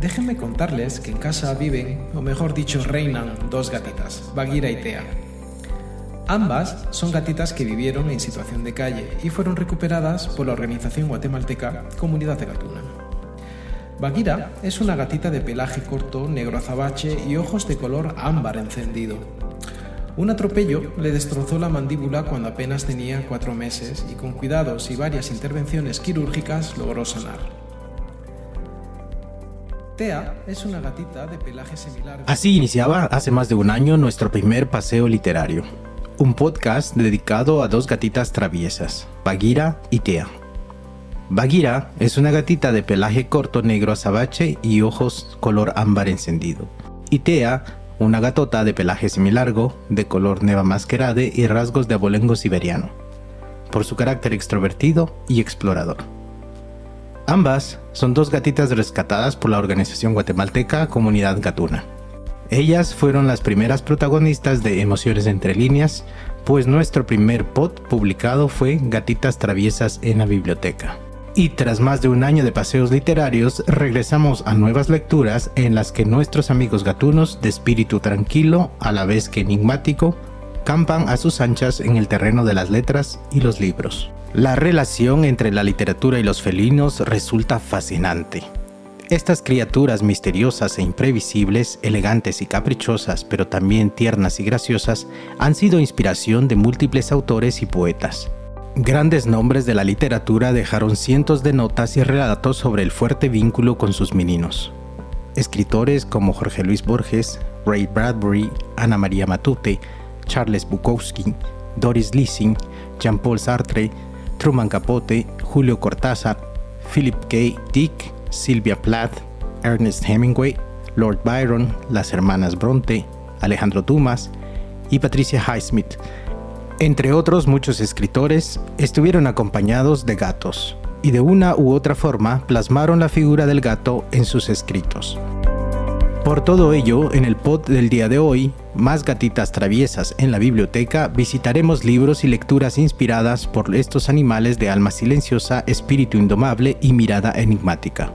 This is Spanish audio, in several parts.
Déjenme contarles que en casa viven, o mejor dicho, reinan dos gatitas, Bagheera y Tea. Ambas son gatitas que vivieron en situación de calle y fueron recuperadas por la organización guatemalteca Comunidad de Gatuna. Bagheera es una gatita de pelaje corto, negro azabache y ojos de color ámbar encendido. Un atropello le destrozó la mandíbula cuando apenas tenía cuatro meses y con cuidados y varias intervenciones quirúrgicas logró sanar. Tea es una gatita de pelaje similar. Así iniciaba hace más de un año nuestro primer paseo literario, un podcast dedicado a dos gatitas traviesas, Bagheera y Tea. Bagheera es una gatita de pelaje corto negro azabache y ojos color ámbar encendido. Y Tea, una gatota de pelaje semilargo, de color neva masquerade y rasgos de abolengo siberiano, por su carácter extrovertido y explorador. Ambas son dos gatitas rescatadas por la organización guatemalteca Comunidad Gatuna. Ellas fueron las primeras protagonistas de Emociones entre líneas, pues nuestro primer pod publicado fue Gatitas traviesas en la biblioteca. Y tras más de un año de paseos literarios, regresamos a nuevas lecturas en las que nuestros amigos gatunos, de espíritu tranquilo, a la vez que enigmático, campan a sus anchas en el terreno de las letras y los libros. La relación entre la literatura y los felinos resulta fascinante. Estas criaturas misteriosas e imprevisibles, elegantes y caprichosas, pero también tiernas y graciosas, han sido inspiración de múltiples autores y poetas. Grandes nombres de la literatura dejaron cientos de notas y relatos sobre el fuerte vínculo con sus meninos. Escritores como Jorge Luis Borges, Ray Bradbury, Ana María Matute, Charles Bukowski, Doris Lessing, Jean-Paul Sartre, Truman Capote, Julio Cortázar, Philip K. Dick, Sylvia Plath, Ernest Hemingway, Lord Byron, las hermanas Bronte, Alejandro Dumas y Patricia Highsmith, entre otros muchos escritores, estuvieron acompañados de gatos y de una u otra forma plasmaron la figura del gato en sus escritos. Por todo ello, en el pod del día de hoy, más gatitas traviesas en la biblioteca, visitaremos libros y lecturas inspiradas por estos animales de alma silenciosa, espíritu indomable y mirada enigmática.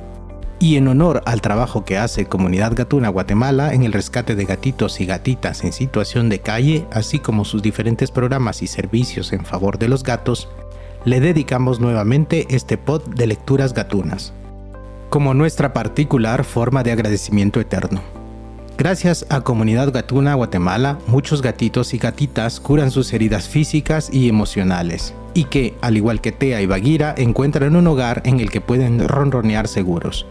Y en honor al trabajo que hace Comunidad Gatuna Guatemala en el rescate de gatitos y gatitas en situación de calle, así como sus diferentes programas y servicios en favor de los gatos, le dedicamos nuevamente este pod de lecturas gatunas como nuestra particular forma de agradecimiento eterno. Gracias a Comunidad Gatuna Guatemala, muchos gatitos y gatitas curan sus heridas físicas y emocionales, y que, al igual que Tea y Bagheera, encuentran un hogar en el que pueden ronronear seguros,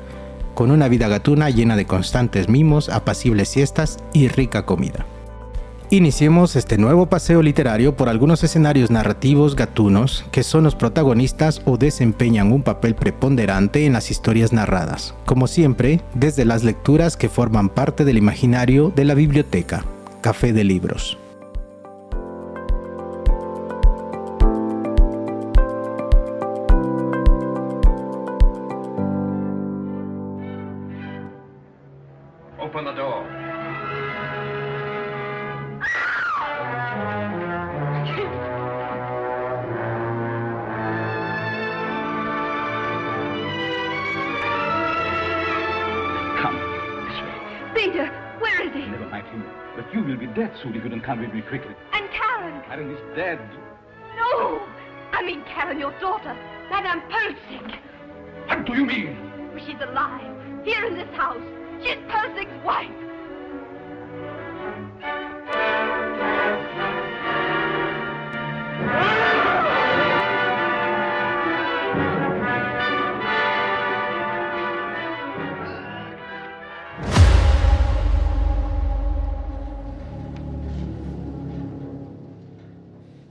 con una vida gatuna llena de constantes mimos, apacibles siestas y rica comida. Iniciemos este nuevo paseo literario por algunos escenarios narrativos gatunos que son los protagonistas o desempeñan un papel preponderante en las historias narradas, como siempre, desde las lecturas que forman parte del imaginario de la biblioteca, Café de Libros.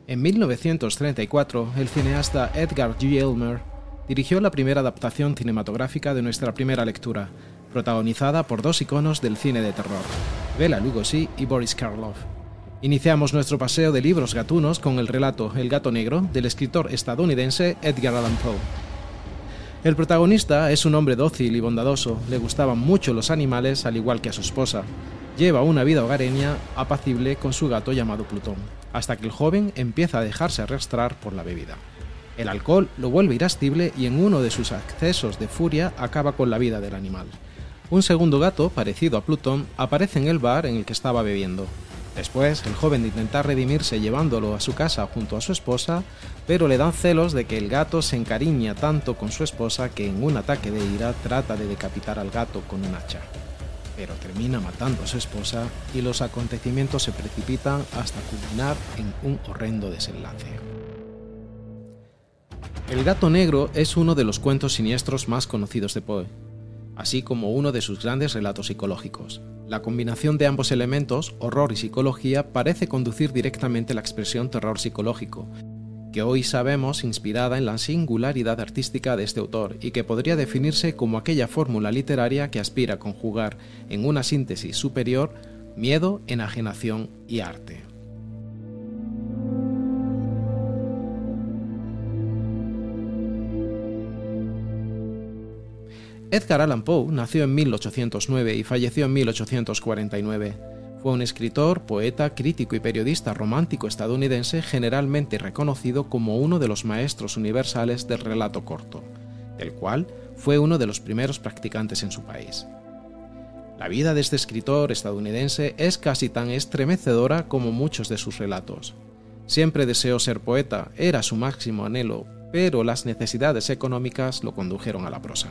En 1934, el cineasta Edgar G. Elmer dirigió la primera adaptación cinematográfica de nuestra primera lectura, protagonizada por dos iconos del cine de terror, Bela Lugosi y Boris Karloff. Iniciamos nuestro paseo de libros gatunos con el relato El gato negro del escritor estadounidense Edgar Allan Poe. El protagonista es un hombre dócil y bondadoso, le gustaban mucho los animales al igual que a su esposa. Lleva una vida hogareña apacible con su gato llamado Plutón, hasta que el joven empieza a dejarse arrastrar por la bebida. El alcohol lo vuelve irascible y en uno de sus accesos de furia acaba con la vida del animal. Un segundo gato, parecido a Plutón, aparece en el bar en el que estaba bebiendo. Después, el joven intenta redimirse llevándolo a su casa junto a su esposa, pero le dan celos de que el gato se encariña tanto con su esposa que en un ataque de ira trata de decapitar al gato con un hacha. Pero termina matando a su esposa y los acontecimientos se precipitan hasta culminar en un horrendo desenlace. El gato negro es uno de los cuentos siniestros más conocidos de Poe, así como uno de sus grandes relatos psicológicos. La combinación de ambos elementos, horror y psicología, parece conducir directamente a la expresión terror psicológico, que hoy sabemos inspirada en la singularidad artística de este autor y que podría definirse como aquella fórmula literaria que aspira a conjugar en una síntesis superior miedo, enajenación y arte. Edgar Allan Poe nació en 1809 y falleció en 1849. Fue un escritor, poeta, crítico y periodista romántico estadounidense generalmente reconocido como uno de los maestros universales del relato corto, del cual fue uno de los primeros practicantes en su país. La vida de este escritor estadounidense es casi tan estremecedora como muchos de sus relatos. Siempre deseó ser poeta, era su máximo anhelo, pero las necesidades económicas lo condujeron a la prosa.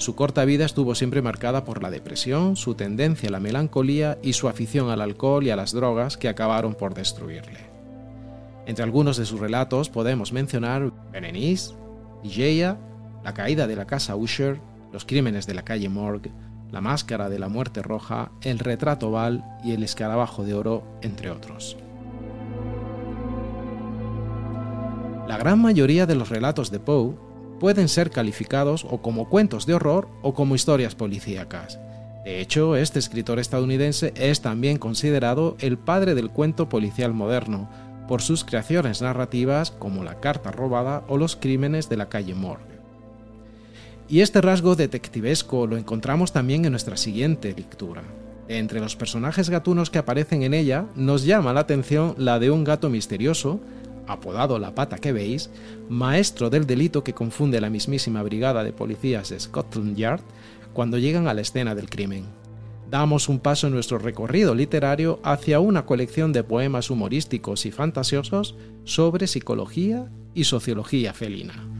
Su corta vida estuvo siempre marcada por la depresión, su tendencia a la melancolía y su afición al alcohol y a las drogas que acabaron por destruirle. Entre algunos de sus relatos podemos mencionar Berenice, Ligeia, La caída de la casa Usher, Los crímenes de la calle Morgue, La máscara de la muerte roja, El retrato oval y El escarabajo de oro, entre otros. La gran mayoría de los relatos de Poe pueden ser calificados o como cuentos de horror o como historias policíacas. De hecho, este escritor estadounidense es también considerado el padre del cuento policial moderno, por sus creaciones narrativas como La carta robada o Los crímenes de la calle Morgue. Y este rasgo detectivesco lo encontramos también en nuestra siguiente lectura. Entre los personajes gatunos que aparecen en ella, nos llama la atención la de un gato misterioso, apodado La Pata que veis, maestro del delito que confunde la mismísima brigada de policías de Scotland Yard cuando llegan a la escena del crimen. Damos un paso en nuestro recorrido literario hacia una colección de poemas humorísticos y fantasiosos sobre psicología y sociología felina.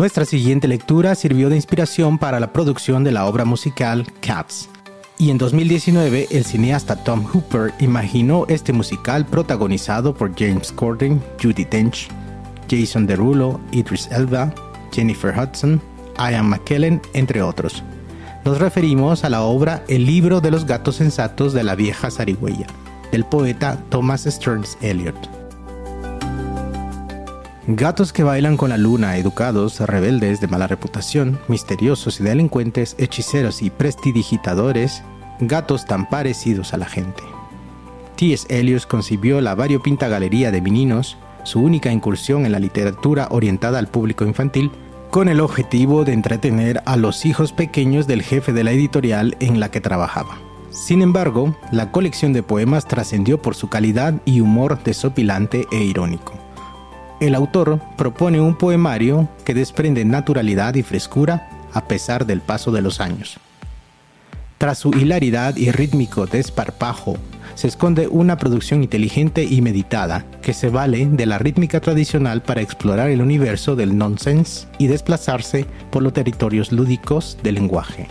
Nuestra siguiente lectura sirvió de inspiración para la producción de la obra musical Cats. Y en 2019 el cineasta Tom Hooper imaginó este musical protagonizado por James Corden, Judy Dench, Jason Derulo, Idris Elba, Jennifer Hudson, Ian McKellen, entre otros. Nos referimos a la obra El libro de los gatos sensatos de la vieja zarigüeya, del poeta Thomas Stearns Eliot. Gatos que bailan con la luna, educados, rebeldes, de mala reputación, misteriosos y delincuentes, hechiceros y prestidigitadores, gatos tan parecidos a la gente. T.S. Eliot concibió la variopinta galería de meninos, su única incursión en la literatura orientada al público infantil, con el objetivo de entretener a los hijos pequeños del jefe de la editorial en la que trabajaba. Sin embargo, la colección de poemas trascendió por su calidad y humor desopilante e irónico. El autor propone un poemario que desprende naturalidad y frescura a pesar del paso de los años. Tras su hilaridad y rítmico desparpajo, se esconde una producción inteligente y meditada que se vale de la rítmica tradicional para explorar el universo del nonsense y desplazarse por los territorios lúdicos del lenguaje.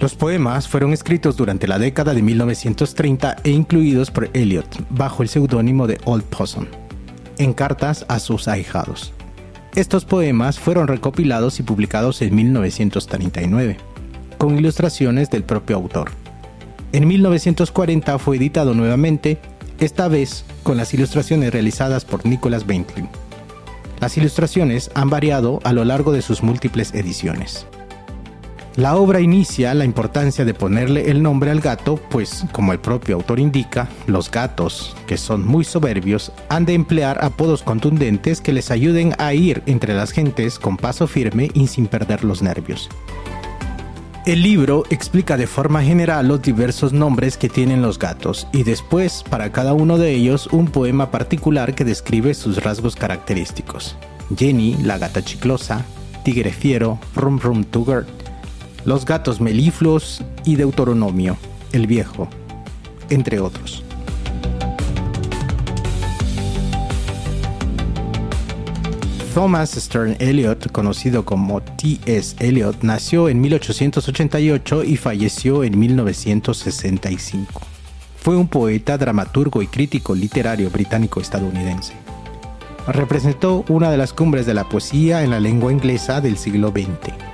Los poemas fueron escritos durante la década de 1930 e incluidos por Eliot bajo el seudónimo de Old Possum en cartas a sus ahijados. Estos poemas fueron recopilados y publicados en 1939, con ilustraciones del propio autor. En 1940 fue editado nuevamente, esta vez con las ilustraciones realizadas por Nicholas Bentley. Las ilustraciones han variado a lo largo de sus múltiples ediciones. La obra inicia la importancia de ponerle el nombre al gato, pues, como el propio autor indica, los gatos, que son muy soberbios, han de emplear apodos contundentes que les ayuden a ir entre las gentes con paso firme y sin perder los nervios. El libro explica de forma general los diversos nombres que tienen los gatos y después para cada uno de ellos un poema particular que describe sus rasgos característicos. Jenny, la gata chiclosa, Tigre Fiero, Rum Rum Tugger, los gatos melifluos y Deuteronomio, el viejo, entre otros. Thomas Stern Eliot, conocido como T.S. Eliot, nació en 1888 y falleció en 1965. Fue un poeta, dramaturgo y crítico literario británico-estadounidense. Representó una de las cumbres de la poesía en la lengua inglesa del siglo XX.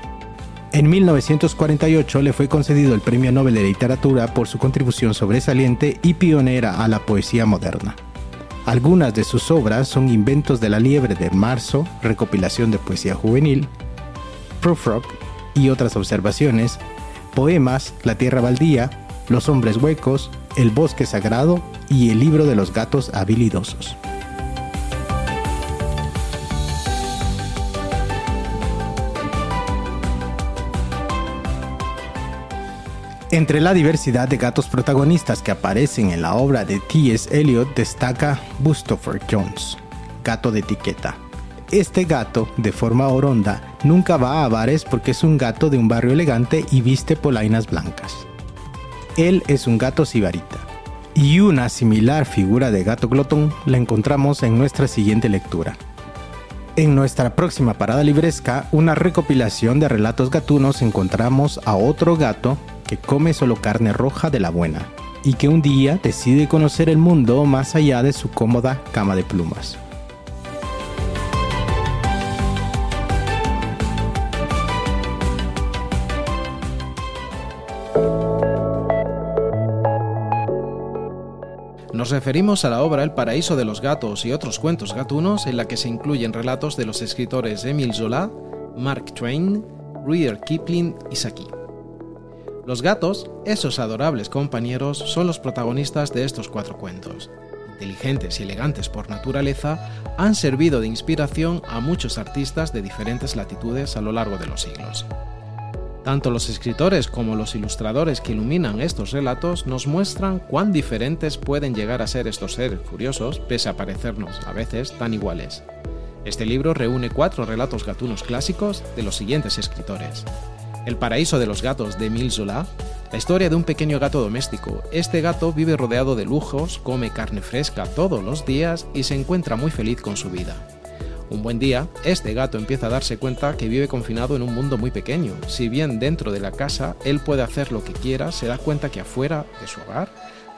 En 1948 le fue concedido el Premio Nobel de Literatura por su contribución sobresaliente y pionera a la poesía moderna. Algunas de sus obras son Inventos de la Liebre de Marzo, recopilación de poesía juvenil, Proof Rock y otras observaciones, poemas La Tierra Baldía, Los Hombres Huecos, El Bosque Sagrado y El Libro de los Gatos Habilidosos. Entre la diversidad de gatos protagonistas que aparecen en la obra de T.S. Eliot destaca Bustopher Jones, gato de etiqueta. Este gato, de forma oronda, nunca va a bares porque es un gato de un barrio elegante y viste polainas blancas. Él es un gato sibarita. Y una similar figura de gato glotón la encontramos en nuestra siguiente lectura. En nuestra próxima parada libresca, una recopilación de relatos gatunos, encontramos a otro gato que come solo carne roja de la buena y que un día decide conocer el mundo más allá de su cómoda cama de plumas. Nos referimos a la obra El paraíso de los gatos y otros cuentos gatunos en la que se incluyen relatos de los escritores Emile Zola, Mark Twain, Rudyard Kipling y Saki. Los gatos, esos adorables compañeros, son los protagonistas de estos cuatro cuentos. Inteligentes y elegantes por naturaleza, han servido de inspiración a muchos artistas de diferentes latitudes a lo largo de los siglos. Tanto los escritores como los ilustradores que iluminan estos relatos nos muestran cuán diferentes pueden llegar a ser estos seres curiosos, pese a parecernos a veces tan iguales. Este libro reúne cuatro relatos gatunos clásicos de los siguientes escritores. El paraíso de los gatos de Emile Zola, la historia de un pequeño gato doméstico. Este gato vive rodeado de lujos, come carne fresca todos los días y se encuentra muy feliz con su vida. Un buen día, este gato empieza a darse cuenta que vive confinado en un mundo muy pequeño. Si bien dentro de la casa él puede hacer lo que quiera, se da cuenta que afuera de su hogar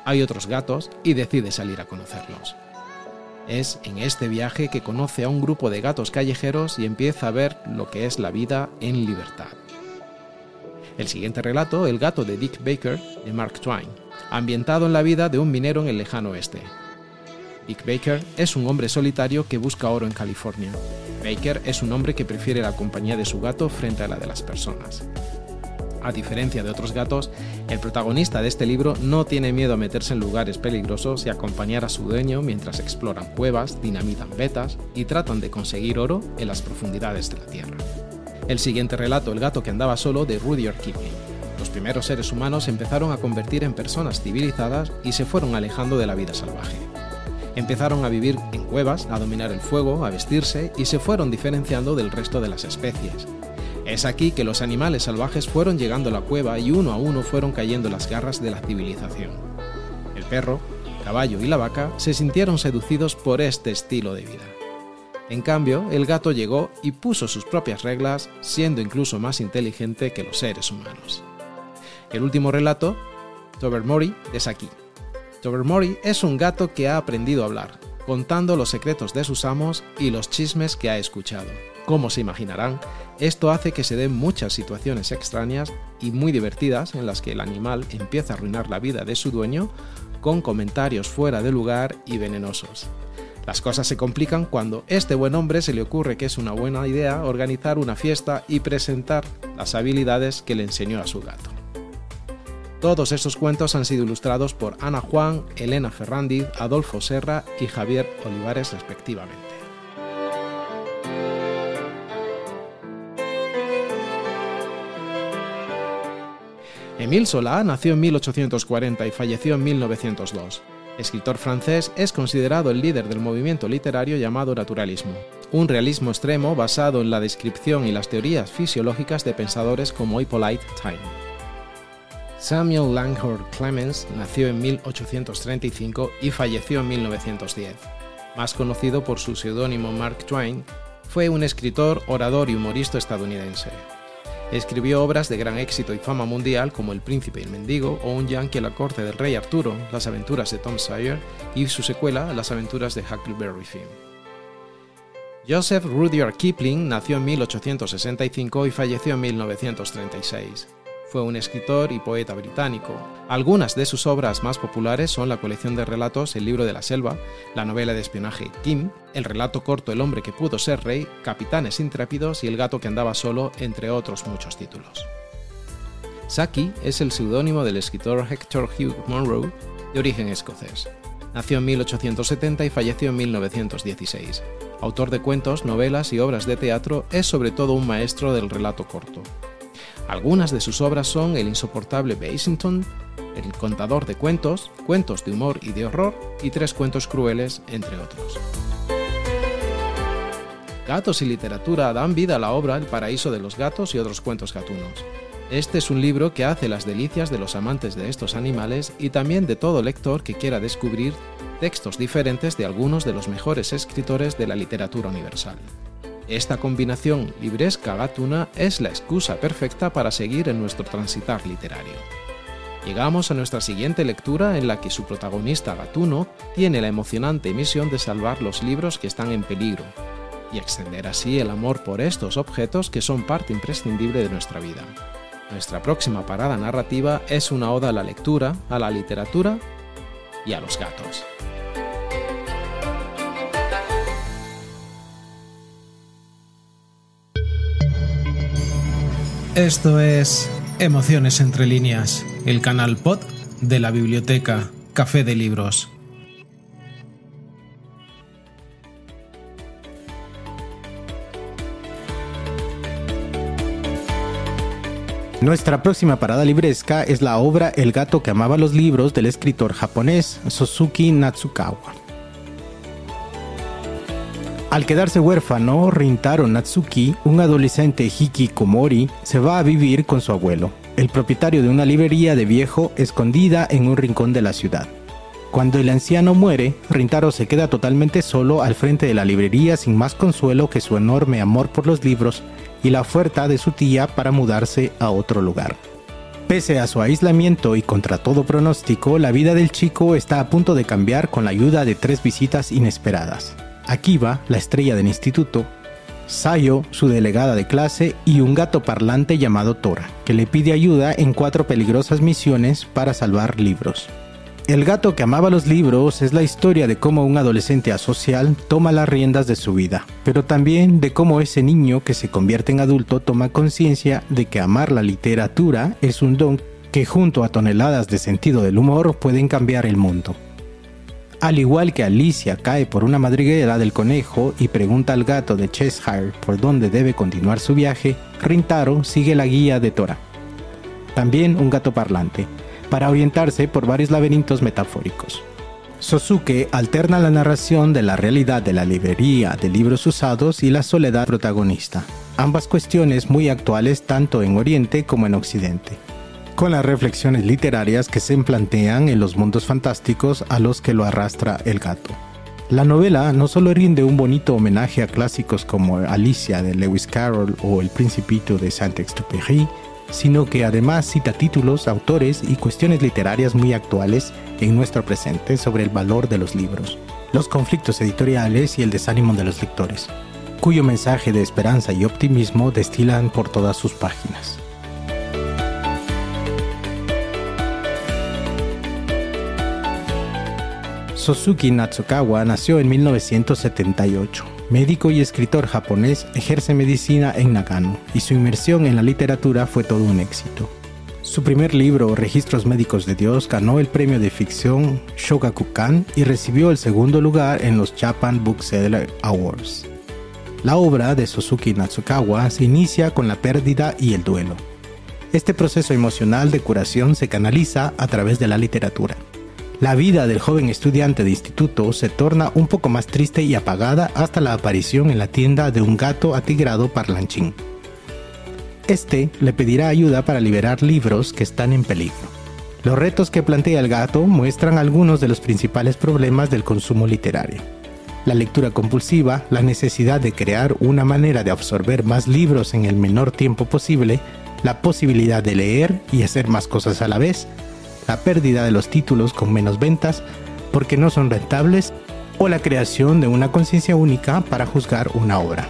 hay otros gatos y decide salir a conocerlos. Es en este viaje que conoce a un grupo de gatos callejeros y empieza a ver lo que es la vida en libertad. El siguiente relato, El gato de Dick Baker, de Mark Twain, ambientado en la vida de un minero en el lejano oeste. Dick Baker es un hombre solitario que busca oro en California. Baker es un hombre que prefiere la compañía de su gato frente a la de las personas. A diferencia de otros gatos, el protagonista de este libro no tiene miedo a meterse en lugares peligrosos y acompañar a su dueño mientras exploran cuevas, dinamitan vetas y tratan de conseguir oro en las profundidades de la tierra. El siguiente relato, El gato que andaba solo, de Rudyard Kipling. Los primeros seres humanos empezaron a convertir en personas civilizadas y se fueron alejando de la vida salvaje. Empezaron a vivir en cuevas, a dominar el fuego, a vestirse y se fueron diferenciando del resto de las especies, es aquí que los animales salvajes fueron llegando a la cueva y uno a uno fueron cayendo las garras de la civilización. El perro, el caballo y la vaca se sintieron seducidos por este estilo de vida. En cambio, el gato llegó y puso sus propias reglas, siendo incluso más inteligente que los seres humanos. El último relato, Tobermory, es aquí. Tobermory es un gato que ha aprendido a hablar, contando los secretos de sus amos y los chismes que ha escuchado. Como se imaginarán, esto hace que se den muchas situaciones extrañas y muy divertidas en las que el animal empieza a arruinar la vida de su dueño con comentarios fuera de lugar y venenosos. Las cosas se complican cuando este buen hombre se le ocurre que es una buena idea organizar una fiesta y presentar las habilidades que le enseñó a su gato. Todos estos cuentos han sido ilustrados por Ana Juan, Elena Ferrandiz, Adolfo Serra y Javier Olivares respectivamente. Émile Zola nació en 1840 y falleció en 1902. Escritor francés, es considerado el líder del movimiento literario llamado naturalismo, un realismo extremo basado en la descripción y las teorías fisiológicas de pensadores como Hippolyte Taine. Samuel Langhorne Clemens nació en 1835 y falleció en 1910. Más conocido por su seudónimo Mark Twain, fue un escritor, orador y humorista estadounidense. Escribió obras de gran éxito y fama mundial como El príncipe y el mendigo o Un yankee a la corte del rey Arturo, Las aventuras de Tom Sawyer y su secuela Las aventuras de Huckleberry Finn. Joseph Rudyard Kipling nació en 1865 y falleció en 1936. Fue un escritor y poeta británico. Algunas de sus obras más populares son la colección de relatos El libro de la selva, la novela de espionaje Kim, el relato corto El hombre que pudo ser rey, Capitanes intrépidos y El gato que andaba solo, entre otros muchos títulos. Saki es el seudónimo del escritor Hector Hugh Monroe, de origen escocés. Nació en 1870 y falleció en 1916. Autor de cuentos, novelas y obras de teatro, es sobre todo un maestro del relato corto. Algunas de sus obras son El insoportable Basington, El contador de cuentos, Cuentos de humor y de horror y Tres cuentos crueles, entre otros. Gatos y literatura dan vida a la obra El paraíso de los gatos y otros cuentos gatunos. Este es un libro que hace las delicias de los amantes de estos animales y también de todo lector que quiera descubrir textos diferentes de algunos de los mejores escritores de la literatura universal. Esta combinación libresca-gatuna es la excusa perfecta para seguir en nuestro transitar literario. Llegamos a nuestra siguiente lectura en la que su protagonista gatuno tiene la emocionante misión de salvar los libros que están en peligro y extender así el amor por estos objetos que son parte imprescindible de nuestra vida. Nuestra próxima parada narrativa es una oda a la lectura, a la literatura y a los gatos. Esto es Emociones entre líneas, el canal pod de la biblioteca Café de Libros. Nuestra próxima parada libresca es la obra El gato que amaba los libros del escritor japonés Sosuke Natsukawa. Al quedarse huérfano, Rintaro Natsuki, un adolescente hikikomori, se va a vivir con su abuelo, el propietario de una librería de viejo escondida en un rincón de la ciudad. Cuando el anciano muere, Rintaro se queda totalmente solo al frente de la librería sin más consuelo que su enorme amor por los libros y la oferta de su tía para mudarse a otro lugar. Pese a su aislamiento y contra todo pronóstico, la vida del chico está a punto de cambiar con la ayuda de tres visitas inesperadas. Akiba, la estrella del instituto, Sayo, su delegada de clase, y un gato parlante llamado Tora, que le pide ayuda en cuatro peligrosas misiones para salvar libros. El gato que amaba los libros es la historia de cómo un adolescente asocial toma las riendas de su vida, pero también de cómo ese niño que se convierte en adulto toma conciencia de que amar la literatura es un don que junto a toneladas de sentido del humor pueden cambiar el mundo. Al igual que Alicia cae por una madriguera del conejo y pregunta al gato de Cheshire por dónde debe continuar su viaje, Rintaro sigue la guía de Tora. También un gato parlante, para orientarse por varios laberintos metafóricos. Sosuke alterna la narración de la realidad de la librería de libros usados y la soledad protagonista, ambas cuestiones muy actuales tanto en Oriente como en Occidente, con las reflexiones literarias que se plantean en los mundos fantásticos a los que lo arrastra el gato. La novela no solo rinde un bonito homenaje a clásicos como Alicia de Lewis Carroll o El Principito de Saint-Exupéry, sino que además cita títulos, autores y cuestiones literarias muy actuales en nuestro presente sobre el valor de los libros, los conflictos editoriales y el desánimo de los lectores, cuyo mensaje de esperanza y optimismo destilan por todas sus páginas. Sosuke Natsukawa nació en 1978 médico y escritor japonés, ejerce medicina en Nagano y su inmersión en la literatura fue todo un éxito. Su primer libro, Registros Médicos de Dios, ganó el premio de ficción Shogakukan y recibió el segundo lugar en los Japan Bookseller Awards. La obra de Suzuki Natsukawa se inicia con la pérdida y el duelo. Este proceso emocional de curación se canaliza a través de la literatura. La vida del joven estudiante de instituto se torna un poco más triste y apagada hasta la aparición en la tienda de un gato atigrado parlanchín. Este le pedirá ayuda para liberar libros que están en peligro. Los retos que plantea el gato muestran algunos de los principales problemas del consumo literario. La lectura compulsiva, la necesidad de crear una manera de absorber más libros en el menor tiempo posible, la posibilidad de leer y hacer más cosas a la vez, la pérdida de los títulos con menos ventas porque no son rentables o la creación de una conciencia única para juzgar una obra.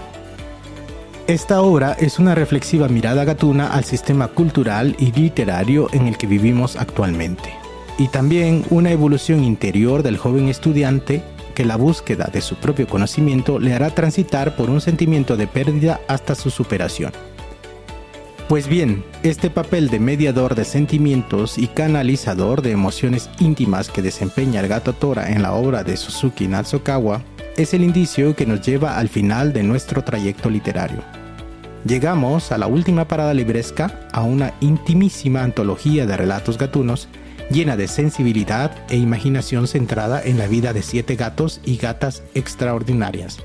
Esta obra es una reflexiva mirada gatuna al sistema cultural y literario en el que vivimos actualmente, y también una evolución interior del joven estudiante que la búsqueda de su propio conocimiento le hará transitar por un sentimiento de pérdida hasta su superación. Pues bien, este papel de mediador de sentimientos y canalizador de emociones íntimas que desempeña el gato Tora en la obra de Suzuki Natsukawa es el indicio que nos lleva al final de nuestro trayecto literario. Llegamos a la última parada libresca, a una intimísima antología de relatos gatunos llena de sensibilidad e imaginación centrada en la vida de siete gatos y gatas extraordinarias,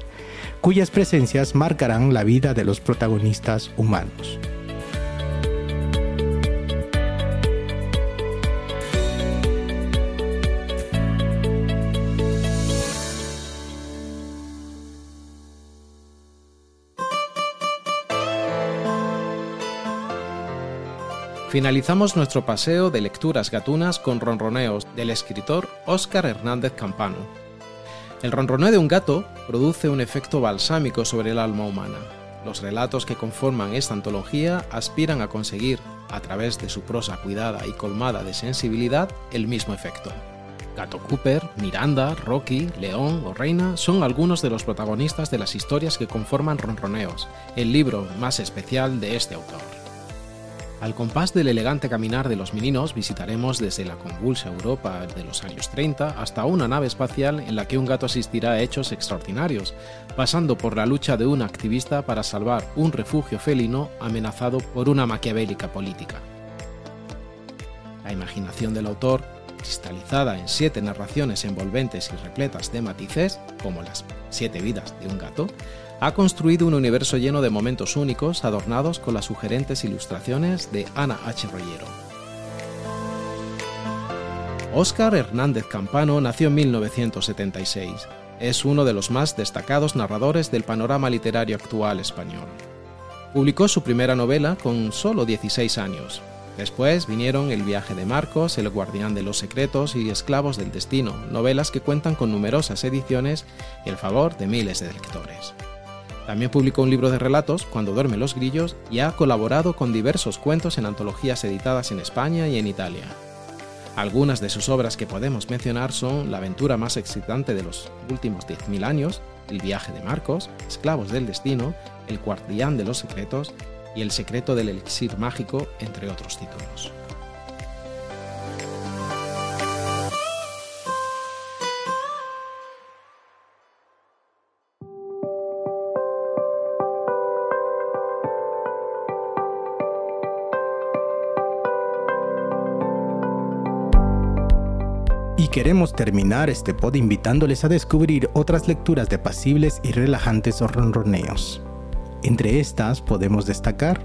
cuyas presencias marcarán la vida de los protagonistas humanos. Finalizamos nuestro paseo de lecturas gatunas con ronroneos del escritor Óscar Hernández Campano. El ronroneo de un gato produce un efecto balsámico sobre el alma humana. Los relatos que conforman esta antología aspiran a conseguir, a través de su prosa cuidada y colmada de sensibilidad, el mismo efecto. Gato Cooper, Miranda, Rocky, León o Reina son algunos de los protagonistas de las historias que conforman Ronroneos, el libro más especial de este autor. Al compás del elegante caminar de los meninos visitaremos desde la convulsa Europa de los años 30 hasta una nave espacial en la que un gato asistirá a hechos extraordinarios, pasando por la lucha de un activista para salvar un refugio felino amenazado por una maquiavélica política. La imaginación del autor, cristalizada en siete narraciones envolventes y repletas de matices, como las siete vidas de un gato, ha construido un universo lleno de momentos únicos adornados con las sugerentes ilustraciones de Ana H. Rollero. Óscar Hernández Campano nació en 1976. Es uno de los más destacados narradores del panorama literario actual español. Publicó su primera novela con solo 16 años. Después vinieron El viaje de Marcos, El guardián de los secretos y Esclavos del destino, novelas que cuentan con numerosas ediciones y el favor de miles de lectores. También publicó un libro de relatos, Cuando duermen los grillos, y ha colaborado con diversos cuentos en antologías editadas en España y en Italia. Algunas de sus obras que podemos mencionar son La aventura más excitante de los últimos 10.000 años, El viaje de Marcos, Esclavos del destino, El guardián de los secretos y El secreto del elixir mágico, entre otros títulos. Y queremos terminar este pod invitándoles a descubrir otras lecturas de pasibles y relajantes ronroneos. Entre estas podemos destacar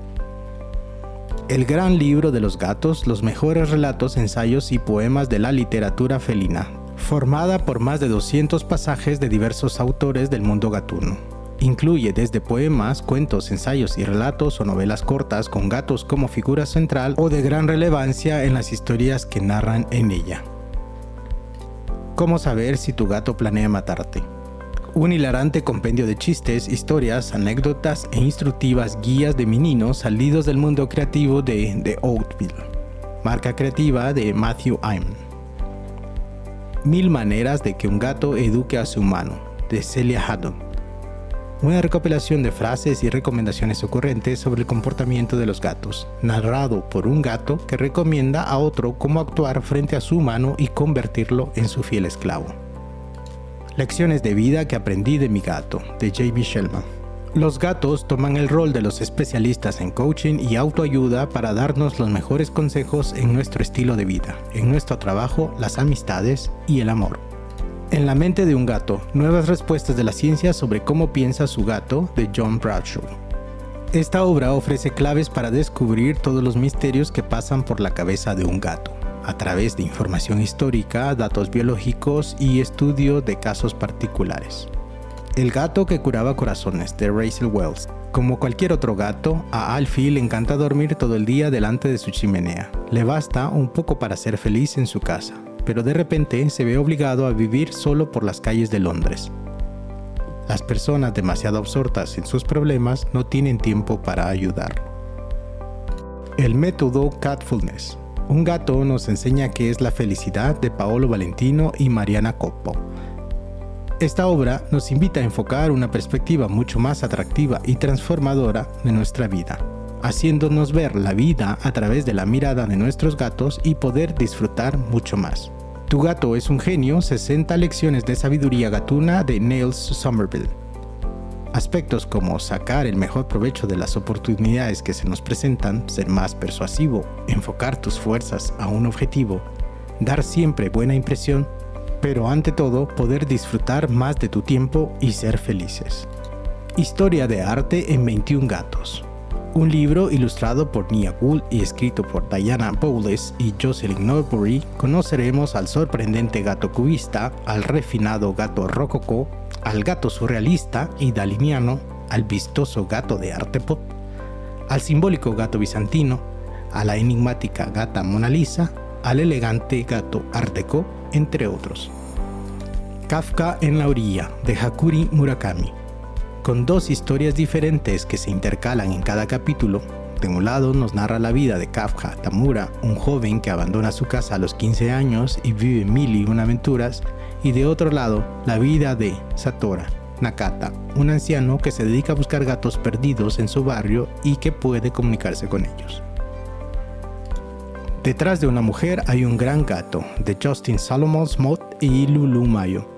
El gran libro de los gatos, los mejores relatos, ensayos y poemas de la literatura felina, formada por más de 200 pasajes de diversos autores del mundo gatuno. Incluye desde poemas, cuentos, ensayos y relatos o novelas cortas con gatos como figura central o de gran relevancia en las historias que narran en ella. ¿Cómo saber si tu gato planea matarte? Un hilarante compendio de chistes, historias, anécdotas e instructivas guías de meninos salidos del mundo creativo de The Oatville, marca creativa de Matthew Ayman. Mil maneras de que un gato eduque a su humano, de Celia Haddon. Una recopilación de frases y recomendaciones ocurrentes sobre el comportamiento de los gatos, narrado por un gato que recomienda a otro cómo actuar frente a su humano y convertirlo en su fiel esclavo. Lecciones de vida que aprendí de mi gato, de J.B. Shellman. Los gatos toman el rol de los especialistas en coaching y autoayuda para darnos los mejores consejos en nuestro estilo de vida, en nuestro trabajo, las amistades y el amor. En la mente de un gato, nuevas respuestas de la ciencia sobre cómo piensa su gato, de John Bradshaw. Esta obra ofrece claves para descubrir todos los misterios que pasan por la cabeza de un gato, a través de información histórica, datos biológicos y estudio de casos particulares. El gato que curaba corazones, de Rachel Wells. Como cualquier otro gato, a Alfie le encanta dormir todo el día delante de su chimenea. Le basta un poco para ser feliz en su casa, pero de repente se ve obligado a vivir solo por las calles de Londres. Las personas demasiado absortas en sus problemas no tienen tiempo para ayudar. El método Catfulness. Un gato nos enseña qué es la felicidad de Paolo Valentino y Mariana Coppo. Esta obra nos invita a enfocar una perspectiva mucho más atractiva y transformadora de nuestra vida, haciéndonos ver la vida a través de la mirada de nuestros gatos y poder disfrutar mucho más. Tu gato es un genio, 60 lecciones de sabiduría gatuna de Niels Somerville. Aspectos como sacar el mejor provecho de las oportunidades que se nos presentan, ser más persuasivo, enfocar tus fuerzas a un objetivo, dar siempre buena impresión, pero ante todo poder disfrutar más de tu tiempo y ser felices. Historia de arte en 21 gatos un libro ilustrado por Nia Gould y escrito por Diana Bowles y Jocelyn Norbury, conoceremos al sorprendente gato cubista, al refinado gato rococó, al gato surrealista y daliniano, al vistoso gato de arte pop, al simbólico gato bizantino, a la enigmática gata Mona Lisa, al elegante gato art deco, entre otros. Kafka en la orilla, de Hakuri Murakami con dos historias diferentes que se intercalan en cada capítulo. De un lado nos narra la vida de Kafka Tamura, un joven que abandona su casa a los 15 años y vive mil y una aventuras, y de otro lado la vida de Satora Nakata, un anciano que se dedica a buscar gatos perdidos en su barrio y que puede comunicarse con ellos. Detrás de una mujer hay un gran gato, de Justin Salomon Smith y Lulu Mayo.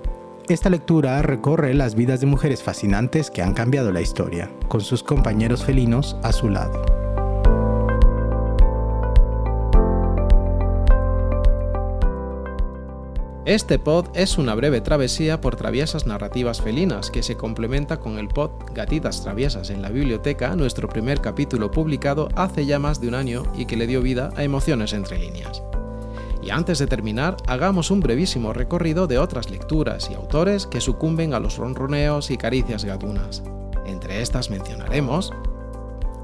Esta lectura recorre las vidas de mujeres fascinantes que han cambiado la historia, con sus compañeros felinos a su lado. Este pod es una breve travesía por traviesas narrativas felinas que se complementa con el pod Gatitas Traviesas en la biblioteca, nuestro primer capítulo publicado hace ya más de un año y que le dio vida a Emociones entre líneas. Y antes de terminar, hagamos un brevísimo recorrido de otras lecturas y autores que sucumben a los ronroneos y caricias gatunas. Entre estas mencionaremos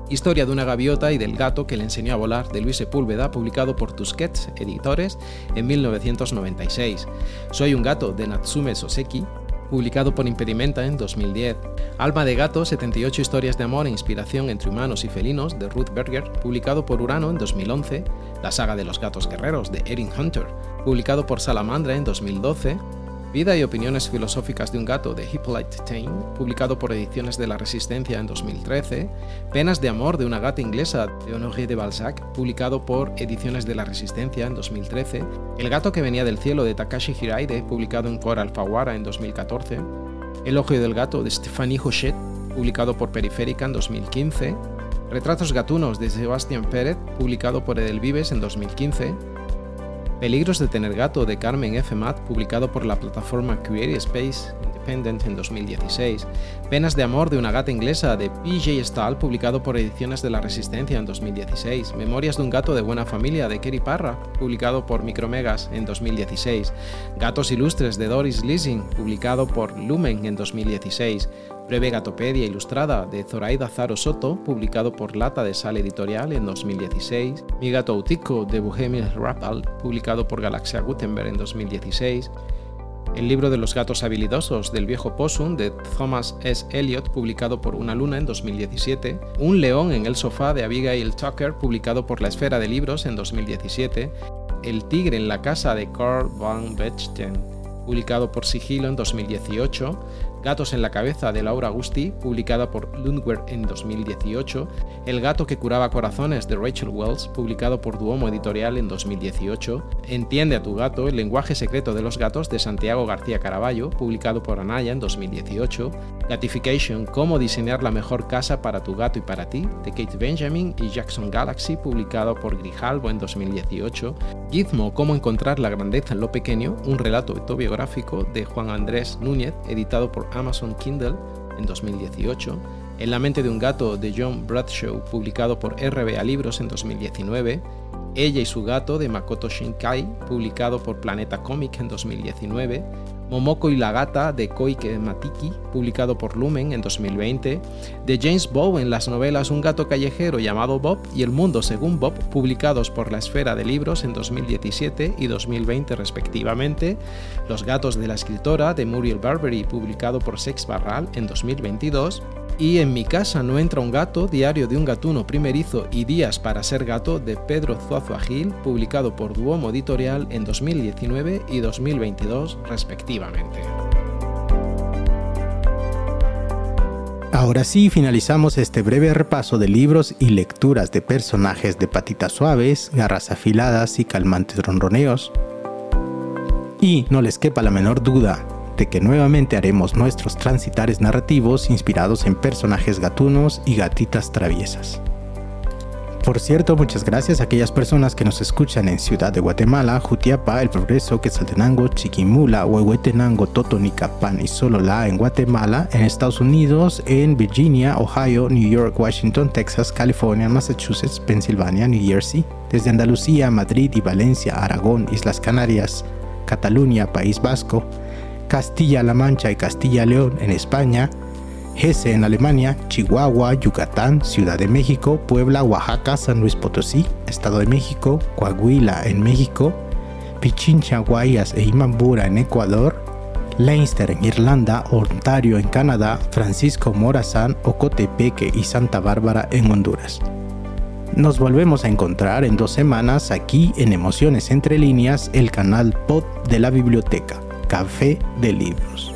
Historia de una gaviota y del gato que le enseñó a volar de Luis Sepúlveda, publicado por Tusquets Editores en 1996. Soy un gato de Natsume Soseki, publicado por Impedimenta en 2010. Alma de gato, 78 historias de amor e inspiración entre humanos y felinos, de Ruth Berger, publicado por Urano en 2011. La saga de los gatos guerreros, de Erin Hunter, publicado por Salamandra en 2012. Vida y opiniones filosóficas de un gato de Hippolyte Taine, publicado por Ediciones de la Resistencia en 2013, Penas de amor de una gata inglesa de Honoré de Balzac, publicado por Ediciones de la Resistencia en 2013, El gato que venía del cielo de Takashi Hiraide, publicado en Cor Alfaguara en 2014, El ojo del gato de Stéphanie Hochet, publicado por Periférica en 2015, Retratos gatunos de Sebastián Pérez, publicado por Edelvives en 2015, Peligros de tener gato de Carmen F. Matt, publicado por la plataforma Creative Space Independent en 2016. Penas de amor de una gata inglesa de PJ Stahl, publicado por Ediciones de la Resistencia en 2016. Memorias de un gato de buena familia de Kerry Parra, publicado por Micromegas en 2016. Gatos ilustres de Doris Lissing, publicado por Lumen en 2016. Breve Gatopedia Ilustrada de Zoraida Zaro Soto, publicado por Lata de Sal Editorial en 2016, Mi Gato Autico de Bohemian Rappal, publicado por Galaxia Gutenberg en 2016, El libro de los gatos habilidosos del viejo Possum de Thomas S. Eliot, publicado por Una Luna en 2017, Un león en el sofá de Abigail Tucker, publicado por La Esfera de Libros en 2017, El tigre en la casa de Carl van Bechten, publicado por Sigilo en 2018, Gatos en la cabeza de Laura Agusti, publicada por Lundberg en 2018, El gato que curaba corazones de Rachel Wells, publicado por Duomo Editorial en 2018, Entiende a tu gato, el lenguaje secreto de los gatos de Santiago García Caraballo, publicado por Anaya en 2018, Gatification, cómo diseñar la mejor casa para tu gato y para ti, de Kate Benjamin. Y Jackson Galaxy, publicado por Grijalbo en 2018, Gizmo, cómo encontrar la grandeza en lo pequeño, un relato autobiográfico de Juan Andrés Núñez, editado por Amazon Kindle en 2018, En la mente de un gato de John Bradshaw, publicado por RBA Libros en 2019, Ella y su gato de Makoto Shinkai, publicado por Planeta Comic en 2019, Momoko y la gata de Koike Matiki, publicado por Lumen en 2020, de James Bowen las novelas Un gato callejero llamado Bob y El mundo según Bob, publicados por la Esfera de Libros en 2017 y 2020 respectivamente, Los gatos de la escritora de Muriel Barbery, publicado por Sex Barral en 2022, y En mi casa no entra un gato, diario de un gatuno primerizo y días para ser gato de Pedro Zuazo publicado por Duomo Editorial en 2019 y 2022 respectivamente. Ahora sí, finalizamos este breve repaso de libros y lecturas de personajes de patitas suaves, garras afiladas y calmantes ronroneos. Y no les quepa la menor duda, de que nuevamente haremos nuestros transitares narrativos inspirados en personajes gatunos y gatitas traviesas. Por cierto, muchas gracias a aquellas personas que nos escuchan en Ciudad de Guatemala, Jutiapa, El Progreso, Quetzaltenango, Chiquimula, Huehuetenango, Totonicapán y Sololá en Guatemala, en Estados Unidos, en Virginia, Ohio, New York, Washington, Texas, California, Massachusetts, Pensilvania, New Jersey, desde Andalucía, Madrid y Valencia, Aragón, Islas Canarias, Cataluña, País Vasco, Castilla-La Mancha y Castilla-León en España, Hesse en Alemania, Chihuahua, Yucatán, Ciudad de México, Puebla, Oaxaca, San Luis Potosí, Estado de México, Coahuila en México, Pichincha, Guayas e Imambura en Ecuador, Leinster en Irlanda, Ontario en Canadá, Francisco Morazán, Ocotepeque y Santa Bárbara en Honduras. Nos volvemos a encontrar en dos semanas aquí en Emociones Entre Líneas, el canal pod de la biblioteca. Café de Libros.